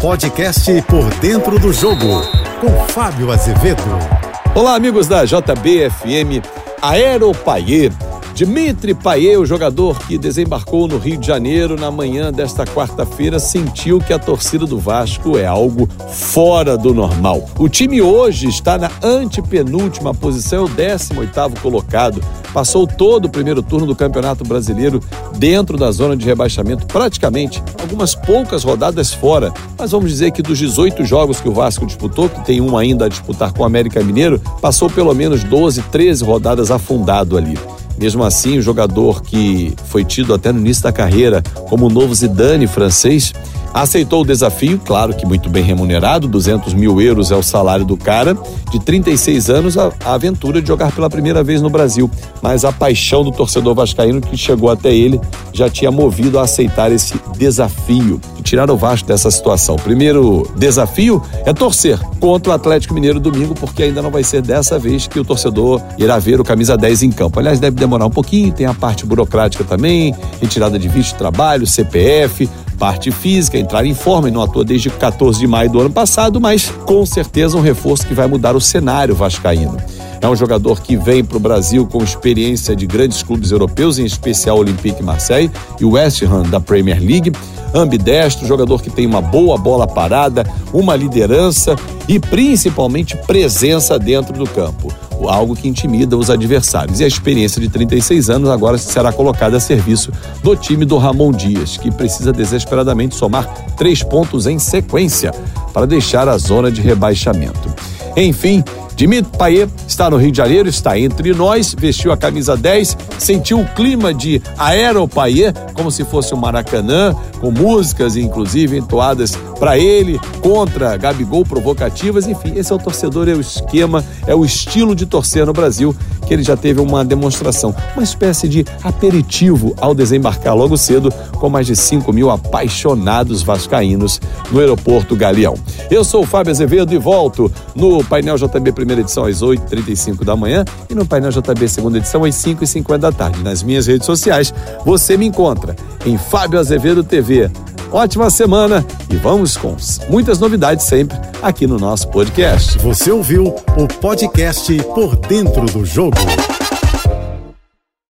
podcast Por Dentro do Jogo, com Fábio Azevedo. Olá, amigos da JBFM. Aeropaier Dimitri Payet, o jogador que desembarcou no Rio de Janeiro na manhã desta quarta-feira, sentiu que a torcida do Vasco é algo fora do normal. O time hoje está na antepenúltima posição, o 18º colocado. Passou todo o primeiro turno do Campeonato Brasileiro dentro da zona de rebaixamento, praticamente algumas poucas rodadas fora. Mas vamos dizer que dos 18 jogos que o Vasco disputou, que tem um ainda a disputar com o América Mineiro, passou pelo menos 12, 13 rodadas afundado ali. Mesmo assim, o jogador que foi tido até no início da carreira como o novo Zidane francês, aceitou o desafio, claro que muito bem remunerado, 200 mil euros é o salário do cara, de 36 anos, a, a, aventura de jogar pela primeira vez no Brasil. Mas a paixão do torcedor vascaíno que chegou até ele já tinha movido a aceitar esse desafio tirar o Vasco dessa situação. Primeiro desafio é torcer contra o Atlético Mineiro domingo, porque ainda não vai ser dessa vez que o torcedor irá ver o camisa 10 em campo. Aliás, deve demorar um pouquinho, tem a parte burocrática também, retirada de visto de trabalho, CPF, parte física, entrar em forma e não atua desde 14 de maio do ano passado, mas com certeza um reforço que vai mudar o cenário vascaíno. É um jogador que vem para o Brasil com experiência de grandes clubes europeus, em especial Olympique Marseille e West Ham da Premier League. Ambidestro, jogador que tem uma boa bola parada, uma liderança e principalmente presença dentro do campo algo que intimida os adversários. E a experiência de 36 anos agora será colocada a serviço do time do Ramon Dias, que precisa desesperadamente somar três pontos em sequência para deixar a zona de rebaixamento. Enfim, Dimitri Payet está no Rio de Janeiro, está entre nós, vestiu a camisa 10, sentiu o clima de Aeropaier, como se fosse um Maracanã, com músicas inclusive entoadas para ele, contra Gabigol provocativas, enfim, esse é o torcedor, é o esquema, é o estilo de torcer no Brasil, que ele já teve uma demonstração, uma espécie de aperitivo ao desembarcar logo cedo, com mais de 5 mil apaixonados vascaínos no aeroporto Galeão. Eu sou o Fábio Azevedo e volto no painel JB primeira edição às 8h35 da manhã e no painel JB segunda edição às 5h50 da tarde. Nas minhas redes sociais você me encontra em Fábio Azevedo TV. Ótima semana e vamos com muitas novidades sempre aqui no nosso podcast. Você ouviu o podcast Por Dentro do Jogo.